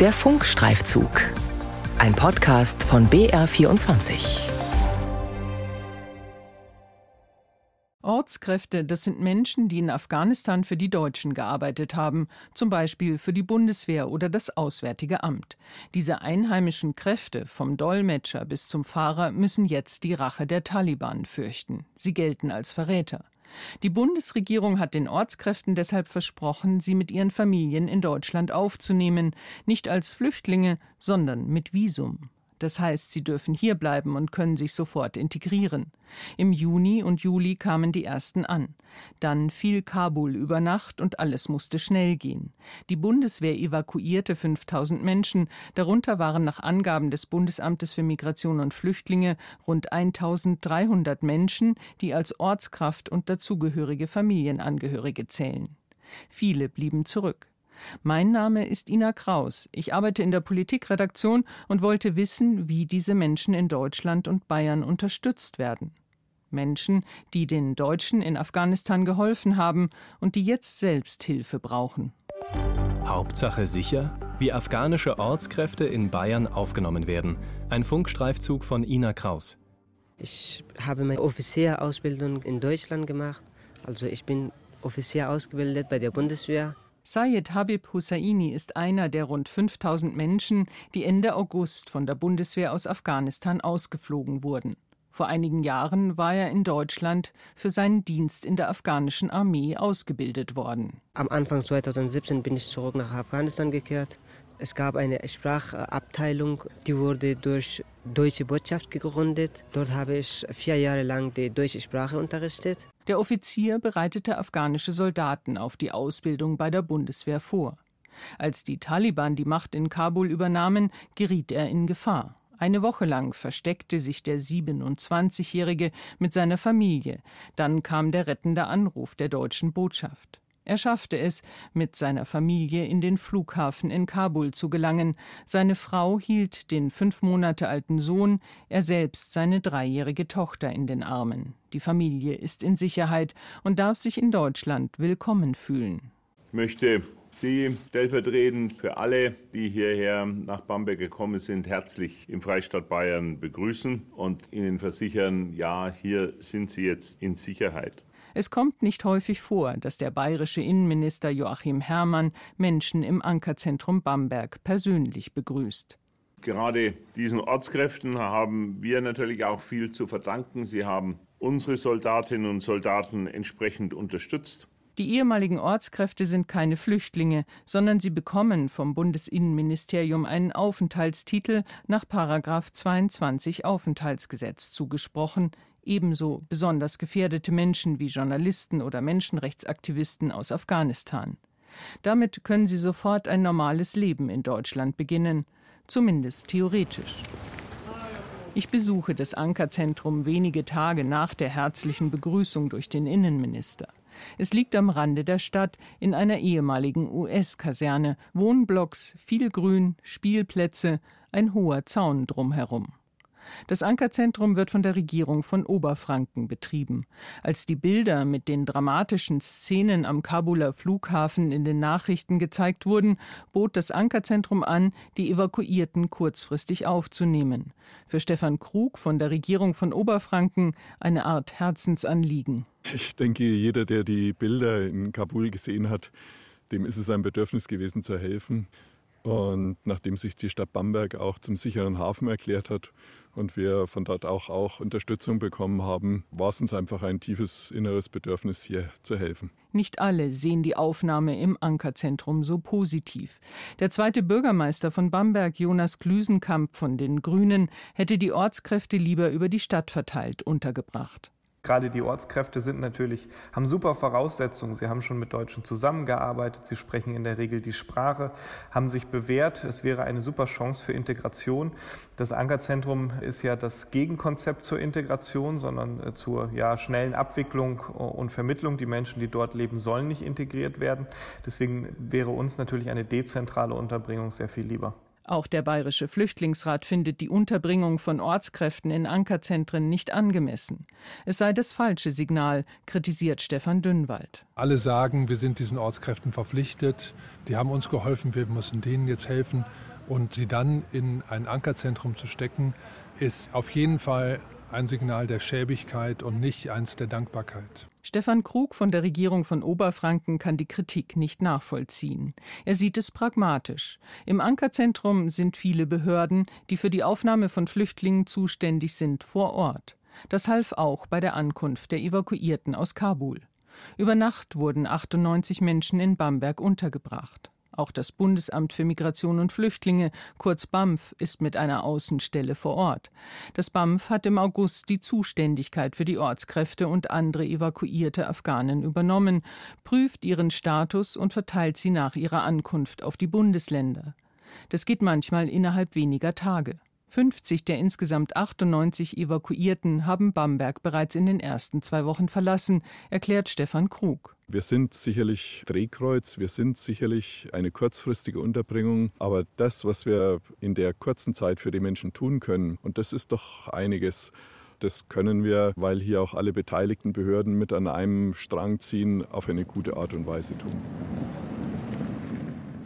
Der Funkstreifzug. Ein Podcast von BR24. Ortskräfte, das sind Menschen, die in Afghanistan für die Deutschen gearbeitet haben, zum Beispiel für die Bundeswehr oder das Auswärtige Amt. Diese einheimischen Kräfte, vom Dolmetscher bis zum Fahrer, müssen jetzt die Rache der Taliban fürchten. Sie gelten als Verräter. Die Bundesregierung hat den Ortskräften deshalb versprochen, sie mit ihren Familien in Deutschland aufzunehmen, nicht als Flüchtlinge, sondern mit Visum. Das heißt, sie dürfen hier bleiben und können sich sofort integrieren. Im Juni und Juli kamen die ersten an. Dann fiel Kabul über Nacht und alles musste schnell gehen. Die Bundeswehr evakuierte 5000 Menschen, darunter waren nach Angaben des Bundesamtes für Migration und Flüchtlinge rund 1300 Menschen, die als Ortskraft und dazugehörige Familienangehörige zählen. Viele blieben zurück. Mein Name ist Ina Kraus. Ich arbeite in der Politikredaktion und wollte wissen, wie diese Menschen in Deutschland und Bayern unterstützt werden. Menschen, die den Deutschen in Afghanistan geholfen haben und die jetzt selbst Hilfe brauchen. Hauptsache sicher, wie afghanische Ortskräfte in Bayern aufgenommen werden. Ein Funkstreifzug von Ina Kraus. Ich habe meine Offizierausbildung in Deutschland gemacht. Also ich bin Offizier ausgebildet bei der Bundeswehr. Sayed Habib Hussaini ist einer der rund 5000 Menschen, die Ende August von der Bundeswehr aus Afghanistan ausgeflogen wurden. Vor einigen Jahren war er in Deutschland für seinen Dienst in der afghanischen Armee ausgebildet worden. Am Anfang 2017 bin ich zurück nach Afghanistan gekehrt. Es gab eine Sprachabteilung, die wurde durch Deutsche Botschaft gegründet. Dort habe ich vier Jahre lang die deutsche Sprache unterrichtet. Der Offizier bereitete afghanische Soldaten auf die Ausbildung bei der Bundeswehr vor. Als die Taliban die Macht in Kabul übernahmen, geriet er in Gefahr. Eine Woche lang versteckte sich der 27-Jährige mit seiner Familie. Dann kam der rettende Anruf der deutschen Botschaft. Er schaffte es, mit seiner Familie in den Flughafen in Kabul zu gelangen. Seine Frau hielt den fünf Monate alten Sohn, er selbst seine dreijährige Tochter in den Armen. Die Familie ist in Sicherheit und darf sich in Deutschland willkommen fühlen. Ich möchte Sie stellvertretend für alle, die hierher nach Bamberg gekommen sind, herzlich im Freistaat Bayern begrüßen und Ihnen versichern, ja, hier sind Sie jetzt in Sicherheit. Es kommt nicht häufig vor, dass der bayerische Innenminister Joachim Herrmann Menschen im Ankerzentrum Bamberg persönlich begrüßt. Gerade diesen Ortskräften haben wir natürlich auch viel zu verdanken. Sie haben unsere Soldatinnen und Soldaten entsprechend unterstützt. Die ehemaligen Ortskräfte sind keine Flüchtlinge, sondern sie bekommen vom Bundesinnenministerium einen Aufenthaltstitel nach 22 Aufenthaltsgesetz zugesprochen, ebenso besonders gefährdete Menschen wie Journalisten oder Menschenrechtsaktivisten aus Afghanistan. Damit können sie sofort ein normales Leben in Deutschland beginnen, zumindest theoretisch. Ich besuche das Ankerzentrum wenige Tage nach der herzlichen Begrüßung durch den Innenminister. Es liegt am Rande der Stadt in einer ehemaligen US-Kaserne, Wohnblocks, viel Grün, Spielplätze, ein hoher Zaun drumherum. Das Ankerzentrum wird von der Regierung von Oberfranken betrieben. Als die Bilder mit den dramatischen Szenen am Kabuler Flughafen in den Nachrichten gezeigt wurden, bot das Ankerzentrum an, die Evakuierten kurzfristig aufzunehmen. Für Stefan Krug von der Regierung von Oberfranken eine Art Herzensanliegen. Ich denke, jeder, der die Bilder in Kabul gesehen hat, dem ist es ein Bedürfnis gewesen zu helfen. Und nachdem sich die Stadt Bamberg auch zum sicheren Hafen erklärt hat und wir von dort auch, auch Unterstützung bekommen haben, war es uns einfach ein tiefes inneres Bedürfnis, hier zu helfen. Nicht alle sehen die Aufnahme im Ankerzentrum so positiv. Der zweite Bürgermeister von Bamberg, Jonas Klüsenkamp von den Grünen, hätte die Ortskräfte lieber über die Stadt verteilt untergebracht. Gerade die Ortskräfte sind natürlich, haben super Voraussetzungen. Sie haben schon mit Deutschen zusammengearbeitet, sie sprechen in der Regel die Sprache, haben sich bewährt. Es wäre eine super Chance für Integration. Das Ankerzentrum ist ja das Gegenkonzept zur Integration, sondern äh, zur ja, schnellen Abwicklung und Vermittlung. Die Menschen, die dort leben, sollen nicht integriert werden. Deswegen wäre uns natürlich eine dezentrale Unterbringung sehr viel lieber. Auch der Bayerische Flüchtlingsrat findet die Unterbringung von Ortskräften in Ankerzentren nicht angemessen. Es sei das falsche Signal, kritisiert Stefan Dünnwald. Alle sagen, wir sind diesen Ortskräften verpflichtet. Die haben uns geholfen, wir müssen denen jetzt helfen. Und sie dann in ein Ankerzentrum zu stecken, ist auf jeden Fall ein Signal der Schäbigkeit und nicht eins der Dankbarkeit. Stefan Krug von der Regierung von Oberfranken kann die Kritik nicht nachvollziehen. Er sieht es pragmatisch. Im Ankerzentrum sind viele Behörden, die für die Aufnahme von Flüchtlingen zuständig sind, vor Ort. Das half auch bei der Ankunft der Evakuierten aus Kabul. Über Nacht wurden 98 Menschen in Bamberg untergebracht. Auch das Bundesamt für Migration und Flüchtlinge, kurz BAMF, ist mit einer Außenstelle vor Ort. Das BAMF hat im August die Zuständigkeit für die Ortskräfte und andere evakuierte Afghanen übernommen, prüft ihren Status und verteilt sie nach ihrer Ankunft auf die Bundesländer. Das geht manchmal innerhalb weniger Tage. 50 der insgesamt 98 Evakuierten haben Bamberg bereits in den ersten zwei Wochen verlassen, erklärt Stefan Krug. Wir sind sicherlich Drehkreuz, wir sind sicherlich eine kurzfristige Unterbringung, aber das, was wir in der kurzen Zeit für die Menschen tun können, und das ist doch einiges, das können wir, weil hier auch alle beteiligten Behörden mit an einem Strang ziehen, auf eine gute Art und Weise tun.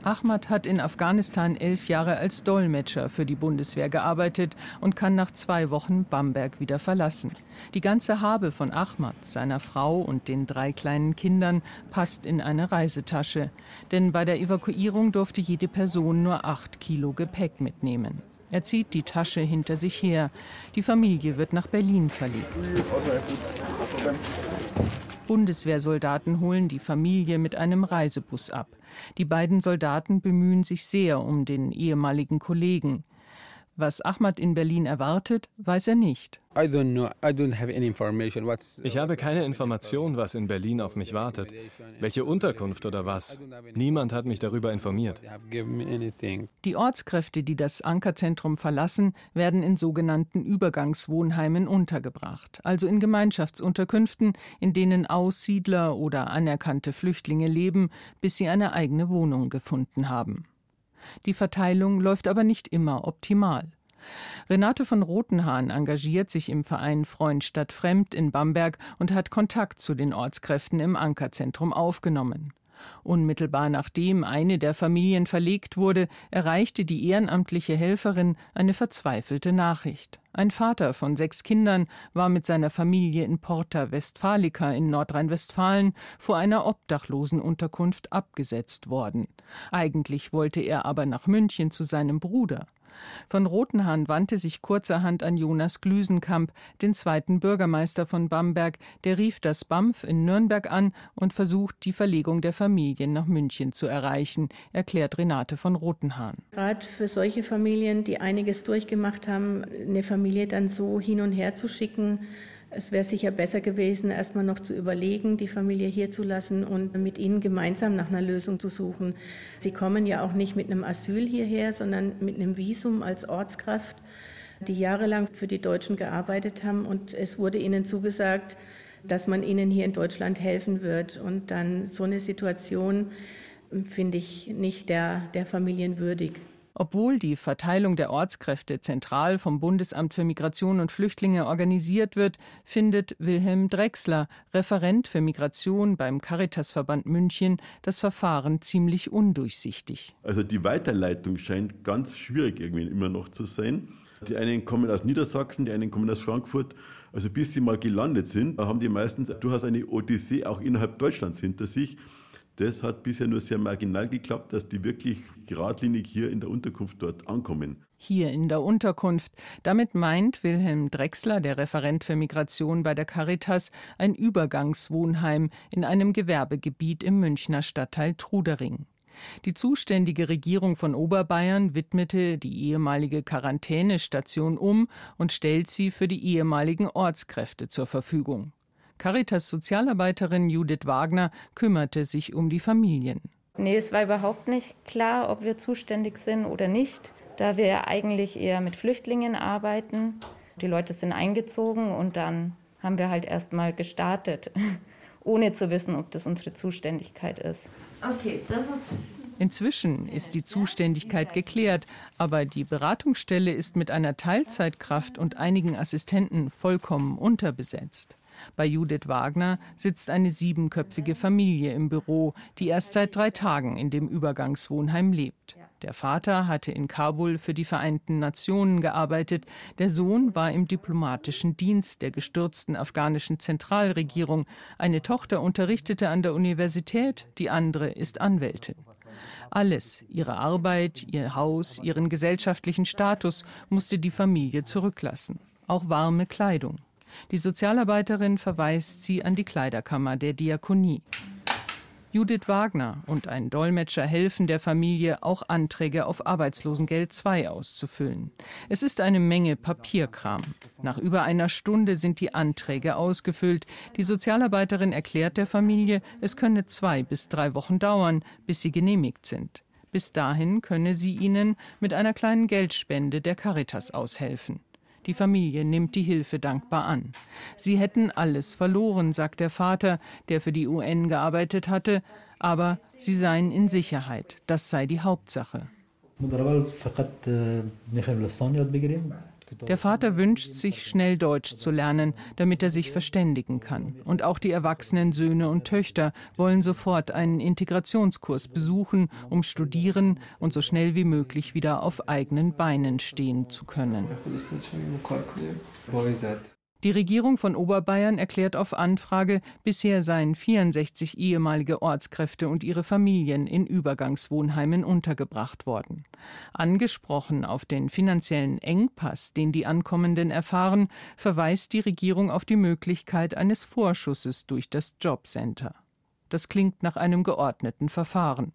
Ahmad hat in Afghanistan elf Jahre als Dolmetscher für die Bundeswehr gearbeitet und kann nach zwei Wochen Bamberg wieder verlassen. Die ganze Habe von Ahmad, seiner Frau und den drei kleinen Kindern passt in eine Reisetasche. Denn bei der Evakuierung durfte jede Person nur acht Kilo Gepäck mitnehmen. Er zieht die Tasche hinter sich her. Die Familie wird nach Berlin verlegt. Bundeswehrsoldaten holen die Familie mit einem Reisebus ab. Die beiden Soldaten bemühen sich sehr um den ehemaligen Kollegen. Was Ahmad in Berlin erwartet, weiß er nicht. Ich habe keine Information, was in Berlin auf mich wartet. Welche Unterkunft oder was. Niemand hat mich darüber informiert. Die Ortskräfte, die das Ankerzentrum verlassen, werden in sogenannten Übergangswohnheimen untergebracht, also in Gemeinschaftsunterkünften, in denen Aussiedler oder anerkannte Flüchtlinge leben, bis sie eine eigene Wohnung gefunden haben. Die Verteilung läuft aber nicht immer optimal. Renate von Rotenhahn engagiert sich im Verein Freund statt Fremd in Bamberg und hat Kontakt zu den Ortskräften im Ankerzentrum aufgenommen. Unmittelbar nachdem eine der Familien verlegt wurde, erreichte die ehrenamtliche Helferin eine verzweifelte Nachricht. Ein Vater von sechs Kindern war mit seiner Familie in Porta Westfalica in Nordrhein-Westfalen vor einer Obdachlosenunterkunft abgesetzt worden. Eigentlich wollte er aber nach München zu seinem Bruder. Von Rotenhahn wandte sich kurzerhand an Jonas Glüsenkamp, den zweiten Bürgermeister von Bamberg, der rief das BAMF in Nürnberg an und versucht, die Verlegung der Familien nach München zu erreichen, erklärt Renate von Rotenhahn. Gerade für solche Familien, die einiges durchgemacht haben, eine Familie dann so hin und her zu schicken, es wäre sicher besser gewesen, erstmal noch zu überlegen, die Familie hier zu lassen und mit ihnen gemeinsam nach einer Lösung zu suchen. Sie kommen ja auch nicht mit einem Asyl hierher, sondern mit einem Visum als Ortskraft, die jahrelang für die Deutschen gearbeitet haben und es wurde ihnen zugesagt, dass man ihnen hier in Deutschland helfen wird. Und dann so eine Situation finde ich nicht der, der Familien würdig. Obwohl die Verteilung der Ortskräfte zentral vom Bundesamt für Migration und Flüchtlinge organisiert wird, findet Wilhelm Drechsler, Referent für Migration beim Caritasverband München, das Verfahren ziemlich undurchsichtig. Also die Weiterleitung scheint ganz schwierig irgendwie immer noch zu sein. Die einen kommen aus Niedersachsen, die einen kommen aus Frankfurt. Also bis sie mal gelandet sind, haben die meistens durchaus eine Odyssee auch innerhalb Deutschlands hinter sich. Das hat bisher nur sehr marginal geklappt, dass die wirklich geradlinig hier in der Unterkunft dort ankommen. Hier in der Unterkunft. Damit meint Wilhelm Drechsler, der Referent für Migration bei der Caritas, ein Übergangswohnheim in einem Gewerbegebiet im Münchner Stadtteil Trudering. Die zuständige Regierung von Oberbayern widmete die ehemalige Quarantänestation um und stellt sie für die ehemaligen Ortskräfte zur Verfügung. Caritas Sozialarbeiterin Judith Wagner kümmerte sich um die Familien. Nee, es war überhaupt nicht klar, ob wir zuständig sind oder nicht, da wir eigentlich eher mit Flüchtlingen arbeiten. Die Leute sind eingezogen und dann haben wir halt erst mal gestartet, ohne zu wissen, ob das unsere Zuständigkeit ist. Okay, das ist Inzwischen ist die Zuständigkeit geklärt, aber die Beratungsstelle ist mit einer Teilzeitkraft und einigen Assistenten vollkommen unterbesetzt. Bei Judith Wagner sitzt eine siebenköpfige Familie im Büro, die erst seit drei Tagen in dem Übergangswohnheim lebt. Der Vater hatte in Kabul für die Vereinten Nationen gearbeitet, der Sohn war im diplomatischen Dienst der gestürzten afghanischen Zentralregierung, eine Tochter unterrichtete an der Universität, die andere ist Anwältin. Alles, ihre Arbeit, ihr Haus, ihren gesellschaftlichen Status musste die Familie zurücklassen, auch warme Kleidung. Die Sozialarbeiterin verweist sie an die Kleiderkammer der Diakonie. Judith Wagner und ein Dolmetscher helfen der Familie, auch Anträge auf Arbeitslosengeld II auszufüllen. Es ist eine Menge Papierkram. Nach über einer Stunde sind die Anträge ausgefüllt. Die Sozialarbeiterin erklärt der Familie, es könne zwei bis drei Wochen dauern, bis sie genehmigt sind. Bis dahin könne sie ihnen mit einer kleinen Geldspende der Caritas aushelfen. Die Familie nimmt die Hilfe dankbar an. Sie hätten alles verloren, sagt der Vater, der für die UN gearbeitet hatte, aber sie seien in Sicherheit. Das sei die Hauptsache. Der Vater wünscht sich, schnell Deutsch zu lernen, damit er sich verständigen kann. Und auch die erwachsenen Söhne und Töchter wollen sofort einen Integrationskurs besuchen, um studieren und so schnell wie möglich wieder auf eigenen Beinen stehen zu können. Die Regierung von Oberbayern erklärt auf Anfrage, bisher seien 64 ehemalige Ortskräfte und ihre Familien in Übergangswohnheimen untergebracht worden. Angesprochen auf den finanziellen Engpass, den die Ankommenden erfahren, verweist die Regierung auf die Möglichkeit eines Vorschusses durch das Jobcenter. Das klingt nach einem geordneten Verfahren.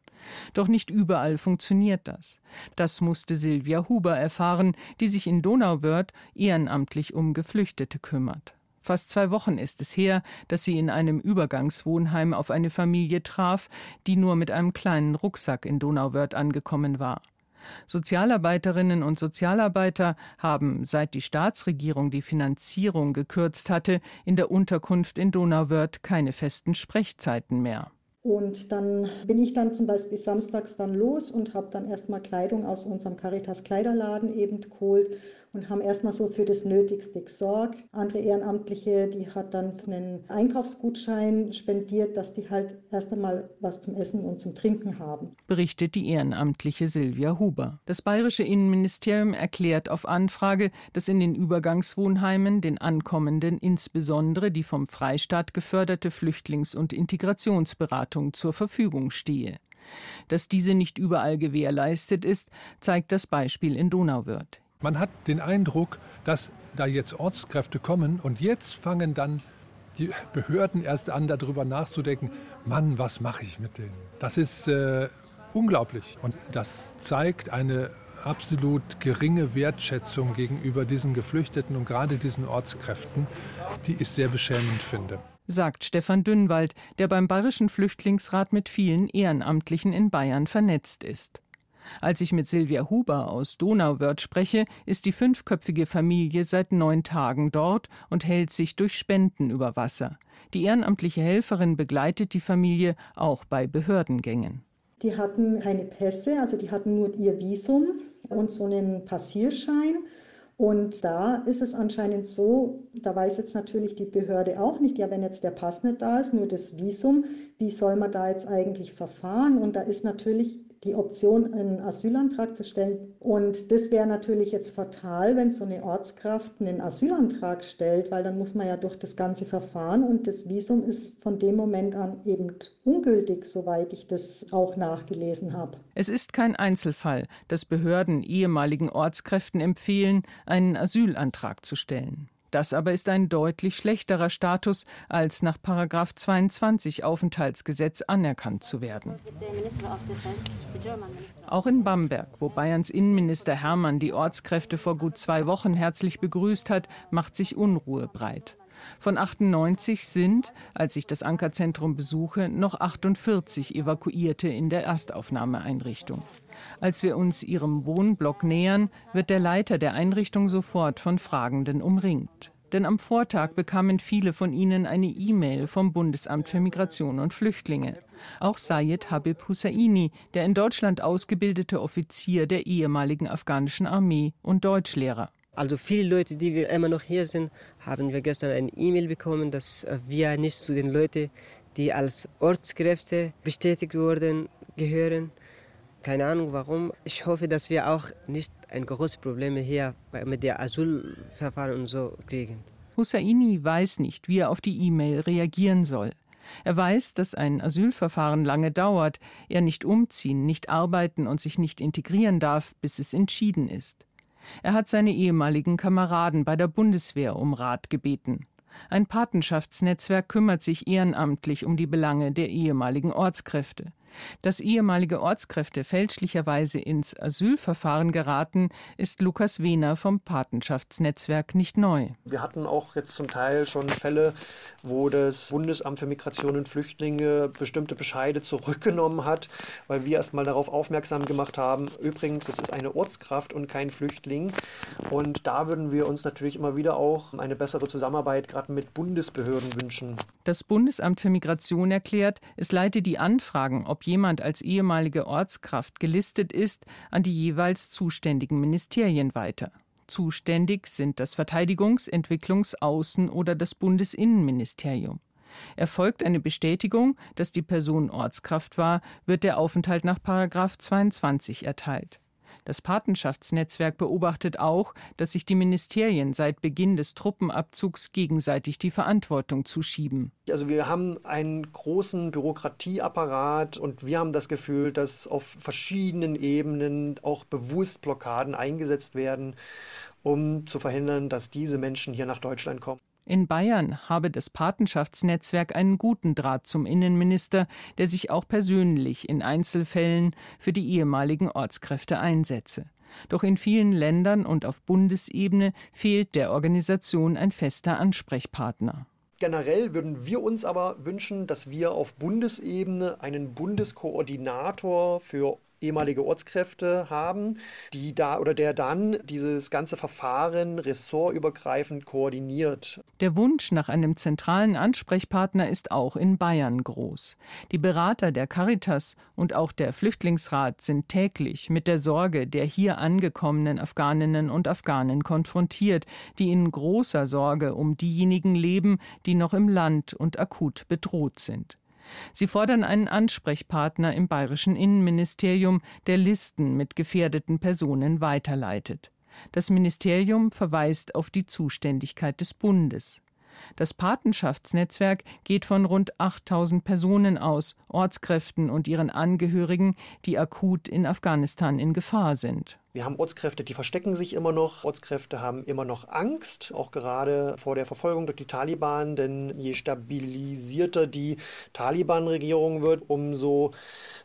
Doch nicht überall funktioniert das. Das musste Silvia Huber erfahren, die sich in Donauwörth ehrenamtlich um Geflüchtete kümmert. Fast zwei Wochen ist es her, dass sie in einem Übergangswohnheim auf eine Familie traf, die nur mit einem kleinen Rucksack in Donauwörth angekommen war. Sozialarbeiterinnen und Sozialarbeiter haben, seit die Staatsregierung die Finanzierung gekürzt hatte, in der Unterkunft in Donauwörth keine festen Sprechzeiten mehr. Und dann bin ich dann zum Beispiel samstags dann los und habe dann erstmal Kleidung aus unserem Caritas Kleiderladen eben geholt und haben erstmal so für das Nötigste gesorgt. Andere Ehrenamtliche, die hat dann einen Einkaufsgutschein spendiert, dass die halt erst einmal was zum Essen und zum Trinken haben. Berichtet die Ehrenamtliche Silvia Huber. Das bayerische Innenministerium erklärt auf Anfrage, dass in den Übergangswohnheimen den Ankommenden insbesondere die vom Freistaat geförderte Flüchtlings- und Integrationsberatung zur Verfügung stehe. Dass diese nicht überall gewährleistet ist, zeigt das Beispiel in Donauwörth. Man hat den Eindruck, dass da jetzt Ortskräfte kommen und jetzt fangen dann die Behörden erst an, darüber nachzudenken, Mann, was mache ich mit denen? Das ist äh, unglaublich und das zeigt eine absolut geringe Wertschätzung gegenüber diesen Geflüchteten und gerade diesen Ortskräften, die ich sehr beschämend finde sagt Stefan Dünnwald, der beim Bayerischen Flüchtlingsrat mit vielen Ehrenamtlichen in Bayern vernetzt ist. Als ich mit Silvia Huber aus Donauwörth spreche, ist die fünfköpfige Familie seit neun Tagen dort und hält sich durch Spenden über Wasser. Die ehrenamtliche Helferin begleitet die Familie auch bei Behördengängen. Die hatten keine Pässe, also die hatten nur ihr Visum und so einen Passierschein. Und da ist es anscheinend so, da weiß jetzt natürlich die Behörde auch nicht, ja, wenn jetzt der Pass nicht da ist, nur das Visum, wie soll man da jetzt eigentlich verfahren? Und da ist natürlich die Option, einen Asylantrag zu stellen. Und das wäre natürlich jetzt fatal, wenn so eine Ortskraft einen Asylantrag stellt, weil dann muss man ja durch das ganze Verfahren und das Visum ist von dem Moment an eben ungültig, soweit ich das auch nachgelesen habe. Es ist kein Einzelfall, dass Behörden ehemaligen Ortskräften empfehlen, einen Asylantrag zu stellen. Das aber ist ein deutlich schlechterer Status, als nach 22 Aufenthaltsgesetz anerkannt zu werden. Auch in Bamberg, wo Bayerns Innenminister Hermann die Ortskräfte vor gut zwei Wochen herzlich begrüßt hat, macht sich Unruhe breit. Von 98 sind, als ich das Ankerzentrum besuche, noch 48 Evakuierte in der Erstaufnahmeeinrichtung. Als wir uns ihrem Wohnblock nähern, wird der Leiter der Einrichtung sofort von Fragenden umringt. denn am Vortag bekamen viele von ihnen eine E-Mail vom Bundesamt für Migration und Flüchtlinge. Auch Sayed Habib Hussaini, der in Deutschland ausgebildete Offizier der ehemaligen afghanischen Armee und Deutschlehrer. Also viele Leute, die wir immer noch hier sind, haben wir gestern eine E-Mail bekommen, dass äh, wir nicht zu den Leuten, die als Ortskräfte bestätigt wurden, gehören. Keine Ahnung warum. Ich hoffe, dass wir auch nicht ein großes Problem hier mit der Asylverfahren und so kriegen. Hussaini weiß nicht, wie er auf die E-Mail reagieren soll. Er weiß, dass ein Asylverfahren lange dauert, er nicht umziehen, nicht arbeiten und sich nicht integrieren darf, bis es entschieden ist. Er hat seine ehemaligen Kameraden bei der Bundeswehr um Rat gebeten. Ein Patenschaftsnetzwerk kümmert sich ehrenamtlich um die Belange der ehemaligen Ortskräfte. Dass ehemalige Ortskräfte fälschlicherweise ins Asylverfahren geraten, ist Lukas Wehner vom Patenschaftsnetzwerk nicht neu. Wir hatten auch jetzt zum Teil schon Fälle, wo das Bundesamt für Migration und Flüchtlinge bestimmte Bescheide zurückgenommen hat, weil wir erst mal darauf aufmerksam gemacht haben, übrigens, es ist eine Ortskraft und kein Flüchtling. Und da würden wir uns natürlich immer wieder auch eine bessere Zusammenarbeit gerade mit Bundesbehörden wünschen. Das Bundesamt für Migration erklärt, es leite die Anfragen, ob jemand als ehemalige Ortskraft gelistet ist, an die jeweils zuständigen Ministerien weiter. Zuständig sind das Verteidigungs-, Entwicklungs-, Außen- oder das Bundesinnenministerium. Erfolgt eine Bestätigung, dass die Person Ortskraft war, wird der Aufenthalt nach 22 erteilt. Das Patenschaftsnetzwerk beobachtet auch, dass sich die Ministerien seit Beginn des Truppenabzugs gegenseitig die Verantwortung zuschieben. Also wir haben einen großen Bürokratieapparat und wir haben das Gefühl, dass auf verschiedenen Ebenen auch bewusst Blockaden eingesetzt werden, um zu verhindern, dass diese Menschen hier nach Deutschland kommen. In Bayern habe das Patenschaftsnetzwerk einen guten Draht zum Innenminister, der sich auch persönlich in Einzelfällen für die ehemaligen Ortskräfte einsetze. Doch in vielen Ländern und auf Bundesebene fehlt der Organisation ein fester Ansprechpartner. Generell würden wir uns aber wünschen, dass wir auf Bundesebene einen Bundeskoordinator für ehemalige Ortskräfte haben, die da oder der dann dieses ganze Verfahren ressortübergreifend koordiniert. Der Wunsch nach einem zentralen Ansprechpartner ist auch in Bayern groß. Die Berater der Caritas und auch der Flüchtlingsrat sind täglich mit der Sorge der hier angekommenen Afghaninnen und Afghanen konfrontiert, die in großer Sorge um diejenigen leben, die noch im Land und akut bedroht sind. Sie fordern einen Ansprechpartner im bayerischen Innenministerium, der Listen mit gefährdeten Personen weiterleitet. Das Ministerium verweist auf die Zuständigkeit des Bundes. Das Patenschaftsnetzwerk geht von rund 8000 Personen aus, Ortskräften und ihren Angehörigen, die akut in Afghanistan in Gefahr sind. Wir haben Ortskräfte, die verstecken sich immer noch. Ortskräfte haben immer noch Angst, auch gerade vor der Verfolgung durch die Taliban. Denn je stabilisierter die Taliban-Regierung wird, umso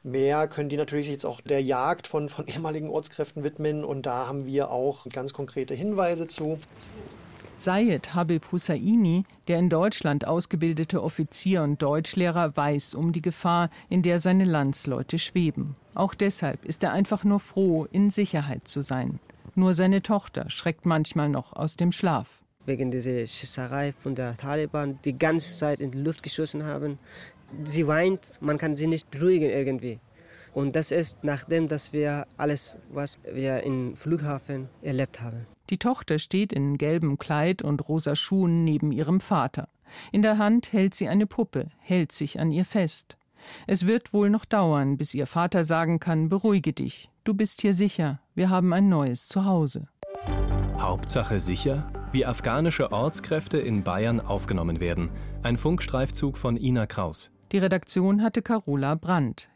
mehr können die natürlich jetzt auch der Jagd von, von ehemaligen Ortskräften widmen. Und da haben wir auch ganz konkrete Hinweise zu. Sayed Habib Hussaini, der in Deutschland ausgebildete Offizier und Deutschlehrer, weiß um die Gefahr, in der seine Landsleute schweben. Auch deshalb ist er einfach nur froh, in Sicherheit zu sein. Nur seine Tochter schreckt manchmal noch aus dem Schlaf. Wegen dieser Schießerei von der Taliban, die ganze Zeit in die Luft geschossen haben. Sie weint, man kann sie nicht beruhigen irgendwie. Und das ist nachdem, dass wir alles, was wir im Flughafen erlebt haben. Die Tochter steht in gelbem Kleid und rosa Schuhen neben ihrem Vater. In der Hand hält sie eine Puppe, hält sich an ihr fest. Es wird wohl noch dauern, bis ihr Vater sagen kann, beruhige dich, du bist hier sicher, wir haben ein neues Zuhause. Hauptsache sicher? Wie afghanische Ortskräfte in Bayern aufgenommen werden. Ein Funkstreifzug von Ina Kraus. Die Redaktion hatte Carola Brandt.